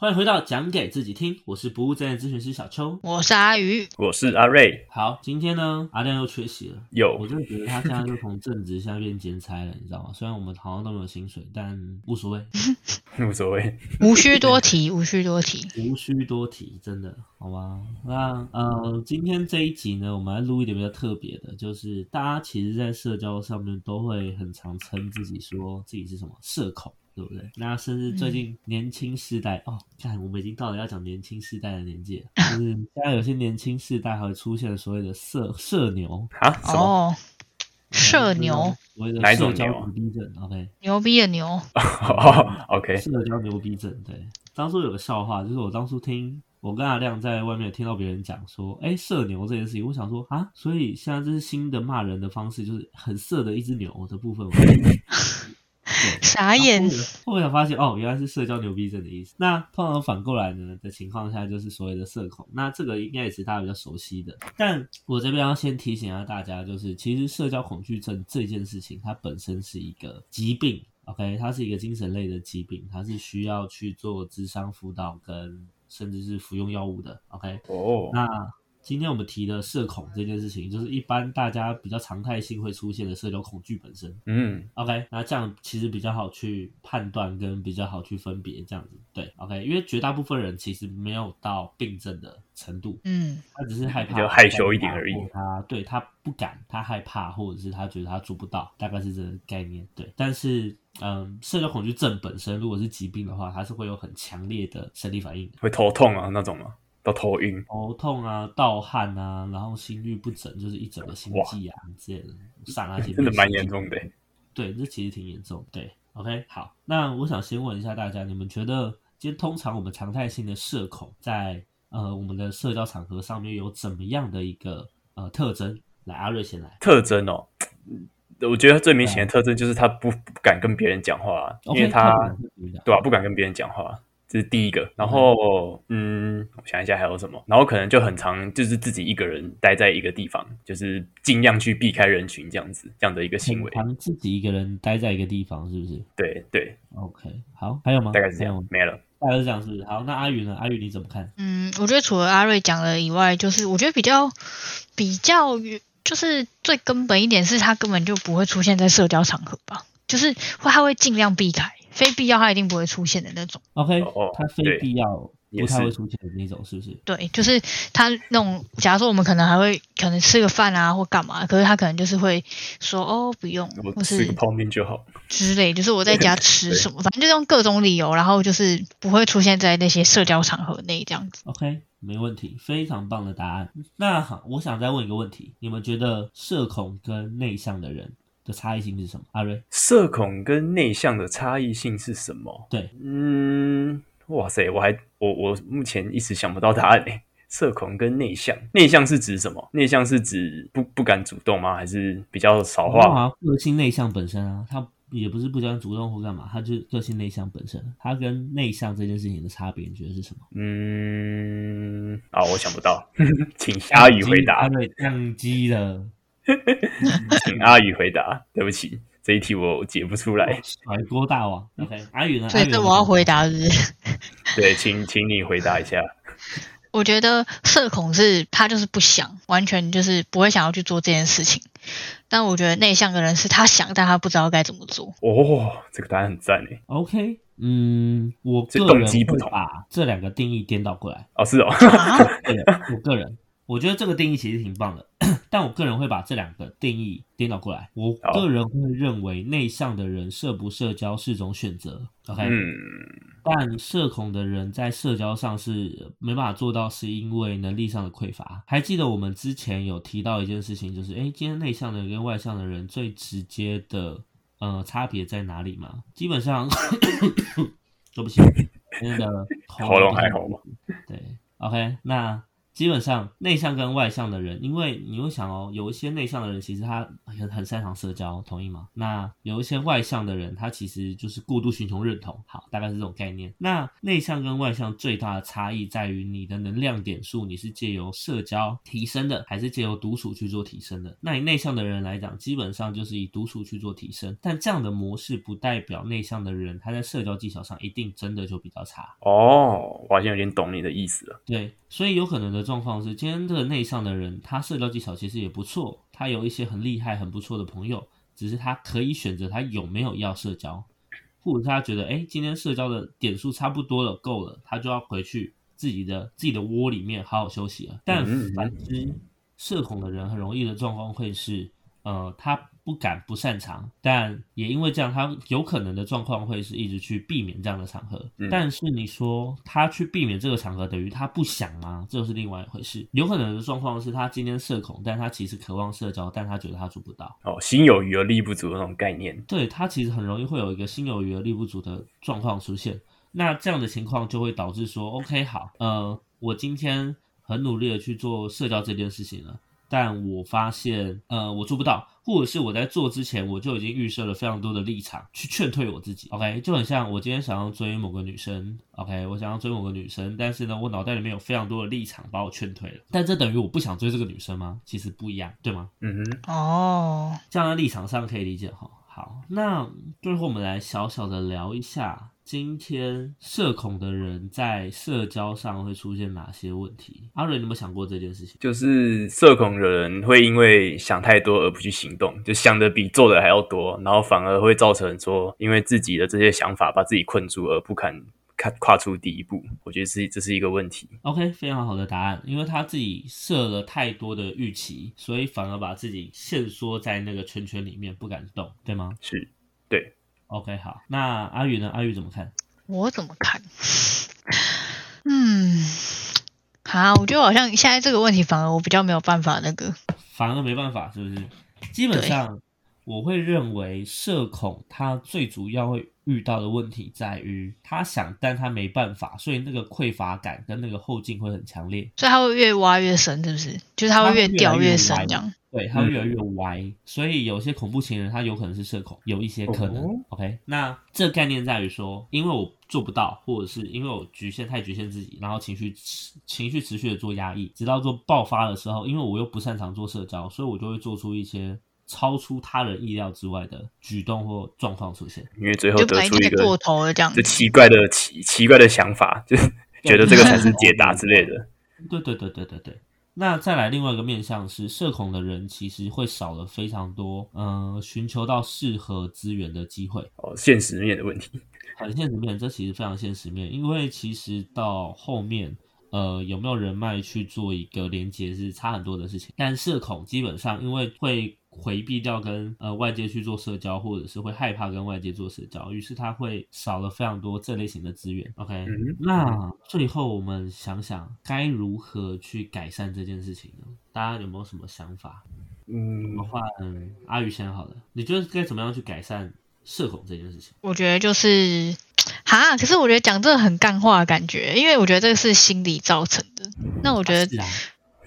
欢迎回到讲给自己听，我是不务正业咨询师小邱。我是阿鱼，我是阿瑞，好，今天呢，阿亮又缺席了。有我有真的觉得他现在就从正职现在变兼差了，你知道吗？虽然我们好像都没有薪水，但无所谓，无所谓，无需多提，无需多提。无需多提，真的，好吗？那呃，今天这一集呢，我们来录一点比较特别的，就是大家其实，在社交上面都会很常称自己说自己是什么社恐。对不对？那甚至最近年轻世代、哦，看我们已经到了要讲年轻世代的年纪了，就是现在有些年轻世代还会出现所谓的社社牛，啊？什么？哦，社牛，所谓的哪种社交牛逼症，OK，牛逼的牛，哦，OK，社交牛逼症。对，当初有个笑话，就是我当初听我跟阿亮在外面听到别人讲说，哎，社牛这件事情，我想说啊，所以现在这是新的骂人的方式，就是很色的一只牛的部分。我傻眼。后面才发现哦，原来是社交牛逼症的意思。那通常反过来呢的情况下，就是所谓的社恐。那这个应该也是大家比较熟悉的。但我这边要先提醒一下大家，就是其实社交恐惧症这件事情，它本身是一个疾病，OK，它是一个精神类的疾病，它是需要去做智商辅导跟甚至是服用药物的，OK。哦，那今天我们提的社恐这件事情，就是一般大家比较常态性会出现的社交恐惧本身。嗯，OK，那这样其实比较好去判断，跟比较好去分别这样子。对，OK，因为绝大部分人其实没有到病症的程度，嗯，他只是害怕，比较害羞一点而已他对他不敢，他害怕，或者是他觉得他做不到，大概是这个概念。对，但是嗯，社交恐惧症本身如果是疾病的话，它是会有很强烈的生理反应，会头痛啊那种吗？都头晕，头痛啊、盗汗啊，然后心律不整，就是一整个心悸啊之类的，刹那间真的蛮严重的。对，这其实挺严重。对，OK，好，那我想先问一下大家，你们觉得，今天通常我们常态性的社恐在呃我们的社交场合上面有怎么样的一个呃特征？来，阿瑞先来。特征哦，我觉得最明显的特征就是他不不敢跟别人讲话啊，因为他对吧、不敢跟别人讲话，这是第一个。然后，嗯，我想一下还有什么，然后可能就很常就是自己一个人待在一个地方，就是尽量去避开人群这样子，这样的一个行为。很常自己一个人待在一个地方，是不是对对，？OK，好，还有吗？大概是这样没了。大概是这样，是不是？好，那阿宇呢？阿宇你怎么看？嗯，我觉得除了阿瑞讲的以外，就是我觉得比较比较就是最根本一点是他根本就不会出现在社交场合吧，就是会他会尽量避开，非必要他一定不会出现的那种。OK，哦他非必要不太会出现的那种，是不是？对，就是他那种，假如说我们可能还会可能吃个饭啊或干嘛，可是他可能就是会说哦不用，我吃个泡面就好。之类，就是我在家吃什么，反正就用各种理由，然后就是不会出现在那些社交场合内这样子。OK，没问题，非常棒的答案。那好，我想再问一个问题：你们觉得社恐跟内向的人的差异性是什么？阿瑞，社恐跟内向的差异性是什么？对，嗯，哇塞，我还我我目前一时想不到答案呢。社恐跟内向，内向是指什么？内向是指不不敢主动吗？还是比较少好话？像个性内向本身啊，他也不是不想主动或干嘛，他就是个性内向本身。他跟内向这件事情的差别，你觉得是什么？嗯，啊，我想不到，请阿宇回答阿，瑞宕机了，请阿宇回答。对不起，这一题我解不出来。甩锅大王。OK，阿宇呢？所以这我要回答是是？对，请请你回答一下。我觉得社恐是他就是不想，完全就是不会想要去做这件事情。但我觉得内向的人是他想，但他不知道该怎么做。哦，这个答案很赞诶。OK，嗯，我这动个人会机不同把这两个定义颠倒过来。哦，是哦，啊，对，我个人我觉得这个定义其实挺棒的，但我个人会把这两个定义颠倒过来。我好个人会认为内向的人社不社交是种选择，OK，、嗯，但社恐的人在社交上是没办法做到，是因为能力上的匮乏。还记得我们之前有提到一件事情，就是诶，今天内向的人跟外向的人最直接的呃差别在哪里吗？基本上，对不起，今天的喉咙还好吗？对，OK，那基本上内向跟外向的人，因为你会想哦，有一些内向的人其实他很很擅长社交，同意吗？那有一些外向的人，他其实就是过度寻求认同，好，大概是这种概念。那内向跟外向最大的差异在于你的能量点数，你是借由社交提升的，还是借由独处去做提升的？那以内向的人来讲，基本上就是以独处去做提升，但这样的模式不代表内向的人他在社交技巧上一定真的就比较差。哦，我好像有点懂你的意思了。对，所以有可能的状况是，今天这个内向的人，他社交技巧其实也不错，他有一些很厉害、很不错的朋友，只是他可以选择他有没有要社交，或者是他觉得，哎，今天社交的点数差不多了，够了，他就要回去自己的自己的窝里面好好休息了。但嗯反之，社恐的人很容易的状况会是，呃，他不敢、不擅长，但也因为这样，他有可能的状况会是一直去避免这样的场合。嗯但是你说他去避免这个场合，等于他不想吗？这是另外一回事。有可能的状况是他今天社恐，但他其实渴望社交，但他觉得他做不到。哦，心有余而力不足的那种概念。对他其实很容易会有一个心有余而力不足的状况出现。那这样的情况就会导致说，OK，好，呃，我今天很努力的去做社交这件事情了，但我发现，呃，我做不到，或者是我在做之前我就已经预设了非常多的立场去劝退我自己。OK，就很像我今天想要追某个女生，OK，我想要追某个女生，但是呢，我脑袋里面有非常多的立场把我劝退了。但这等于我不想追这个女生吗？其实不一样，对吗？嗯哼，哦，这样的立场上可以理解哈。好，那最后我们来小小的聊一下，今天社恐的人在社交上会出现哪些问题？阿伦，你有没有想过这件事情？就是社恐的人会因为想太多而不去行动，就想的比做的还要多，然后反而会造成说，因为自己的这些想法把自己困住而不敢跨跨出第一步。我觉得是这是一个问题。OK，非常好的答案，因为他自己设了太多的预期，所以反而把自己限缩在那个圈圈里面，不敢动，对吗是，对，？OK，好，那阿宇呢？阿宇怎么看？我怎么看？嗯，好，我觉得好像现在这个问题反而我比较没有办法那个。反而没办法，是不是？基本上，我会认为社恐他最主要会遇到的问题在于，他想但他没办法，所以那个匮乏感跟那个后劲会很强烈，所以他会越挖越深，是不是？就是他会越掉越深这样。对，他会越来越歪。所以有些恐怖情人他有可能是社恐，有一些可能。哦 OK，那这个概念在于说，因为我做不到，或者是因为我局限太局限自己，然后情绪持情绪持续的做压抑，直到做爆发的时候，因为我又不擅长做社交，所以我就会做出一些超出他人意料之外的举动或状况出现。因为最后得出一个过头了这样就。奇怪的奇奇怪的想法，就是觉得这个才是解答之类的。对对对对对对。那再来另外一个面向是，社恐的人其实会少了非常多，嗯、寻求到适合资源的机会。哦，现实面的问题。很现实面，这其实非常现实面，因为其实到后面，呃，有没有人脉去做一个连接是差很多的事情。但社恐基本上因为会回避掉跟呃外界去做社交，或者是会害怕跟外界做社交，于是他会少了非常多这类型的资源。OK，、嗯那最后我们想想该如何去改善这件事情呢？大家有没有什么想法？嗯我，换阿宇先好了，你觉得该怎么样去改善社恐这件事情？我觉得就是，哈，可是我觉得讲这个很干话的感觉，因为我觉得这个是心理造成的。那我觉得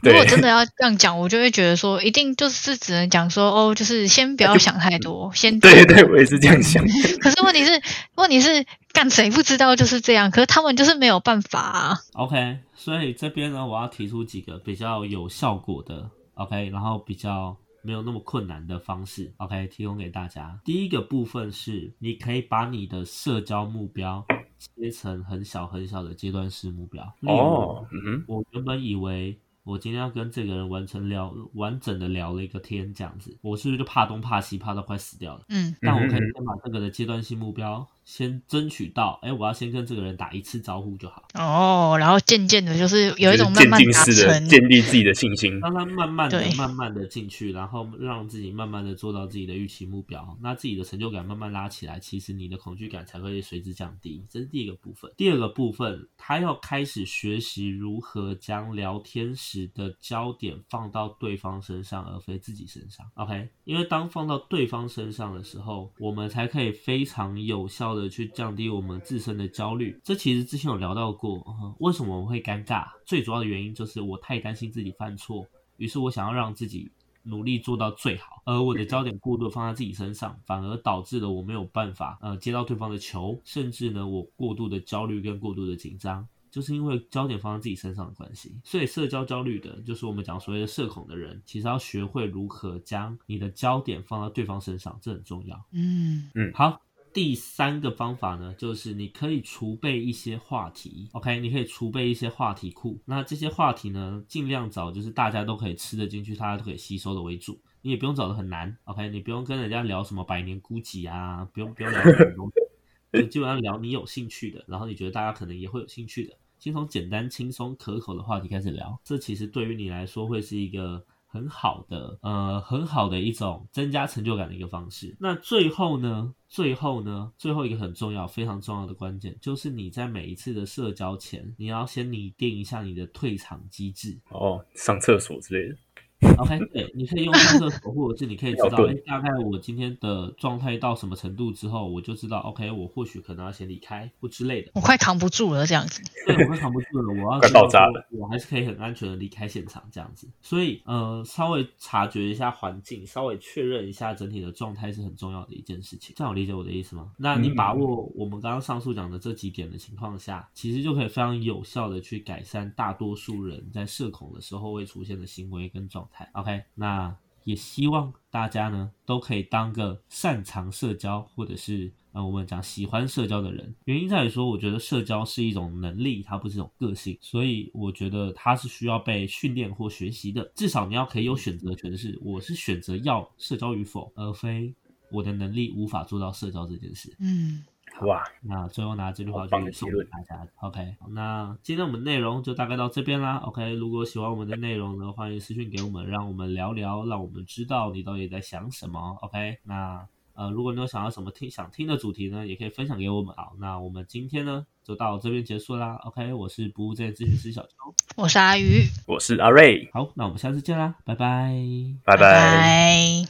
如果真的要这样讲，我就会觉得说，一定就是只能讲说，哦，就是先不要想太多，先 对对，我也是这样想。可是问题是，问题是干谁不知道就是这样？可是他们就是没有办法啊。OK，所以这边呢，我要提出几个比较有效果的 OK，然后比较没有那么困难的方式 OK 提供给大家。第一个部分是，你可以把你的社交目标切成很小很小的阶段式目标。例如哦，嗯哼，我原本以为我今天要跟这个人完成聊完整的聊了一个天，这样子，我是不是就怕东怕西，怕到快死掉了？嗯，但我可以嗯。先把这个的阶段性目标先争取到，哎，我要先跟这个人打一次招呼就好。哦，然后渐渐的，就是有一种慢慢的成。建立自己的信心。让他慢慢的、慢慢的进去，然后让自己慢慢的做到自己的预期目标，那自己的成就感慢慢拉起来，其实你的恐惧感才会随之降低。这是第一个部分。第二个部分，他要开始学习如何将聊天时的焦点放到对方身上，而非自己身上。OK，因为当放到对方身上的时候，我们才可以非常有效的去降低我们自身的焦虑。这其实之前有聊到过，呃为什么我们会尴尬？最主要的原因就是我太担心自己犯错，于是我想要让自己努力做到最好，而我的焦点过度放在自己身上，反而导致了我没有办法呃接到对方的球，甚至呢我过度的焦虑跟过度的紧张。就是因为焦点放在自己身上的关系，所以社交焦虑的，就是我们讲所谓的社恐的人，其实要学会如何将你的焦点放到对方身上，这很重要。嗯嗯好，第三个方法呢，就是你可以储备一些话题，OK，你可以储备一些话题库。那这些话题呢，尽量找就是大家都可以吃得进去，大家都可以吸收的为主。你也不用找的很难，OK，你不用跟人家聊什么百年孤寂啊，不用不用聊这种东西，就基本上聊你有兴趣的，然后你觉得大家可能也会有兴趣的，先从简单、轻松、可口的话题开始聊。这其实对于你来说会是一个很好的，呃，很好的一种增加成就感的一个方式。那最后呢，最后呢，最后一个很重要、非常重要的关键，就是你在每一次的社交前，你要先拟定一下你的退场机制。哦，上厕所之类的。OK，对，你可以用上厕所，或者是你可以知道，哎大概我今天的状态到什么程度之后，我就知道，OK，我或许可能要先离开或之类的。我快扛不住了，这样子。对，我快扛不住了，我要快知道爆炸了我还是可以很安全的离开现场这样子。所以，呃，稍微察觉一下环境，稍微确认一下整体的状态是很重要的一件事情。这样有理解我的意思吗？那你嗯把握我们刚刚上述讲的这几点的情况下，其实就可以非常有效的去改善大多数人在社恐的时候会出现的行为跟状 OK，那也希望大家呢都可以当个擅长社交，或者是呃我们讲喜欢社交的人。原因在于说，我觉得社交是一种能力，它不是一种个性，所以我觉得它是需要被训练或学习的。至少你要可以有选择权，是我是选择要社交与否，而非我的能力无法做到社交这件事。嗯，哇，那最后拿这句话好棒的去送给大家。OK，那今天我们内容就大概到这边啦。OK，如果喜欢我们的内容呢，欢迎私讯给我们，让我们聊聊，让我们知道你到底在想什么。OK，那呃，如果你有想要什么听想听的主题呢，也可以分享给我们。好，那我们今天呢就到这边结束啦。OK，我是不务正业咨询师小邱。我是阿鱼，我是阿瑞，好，那我们下次见啦，拜拜。拜拜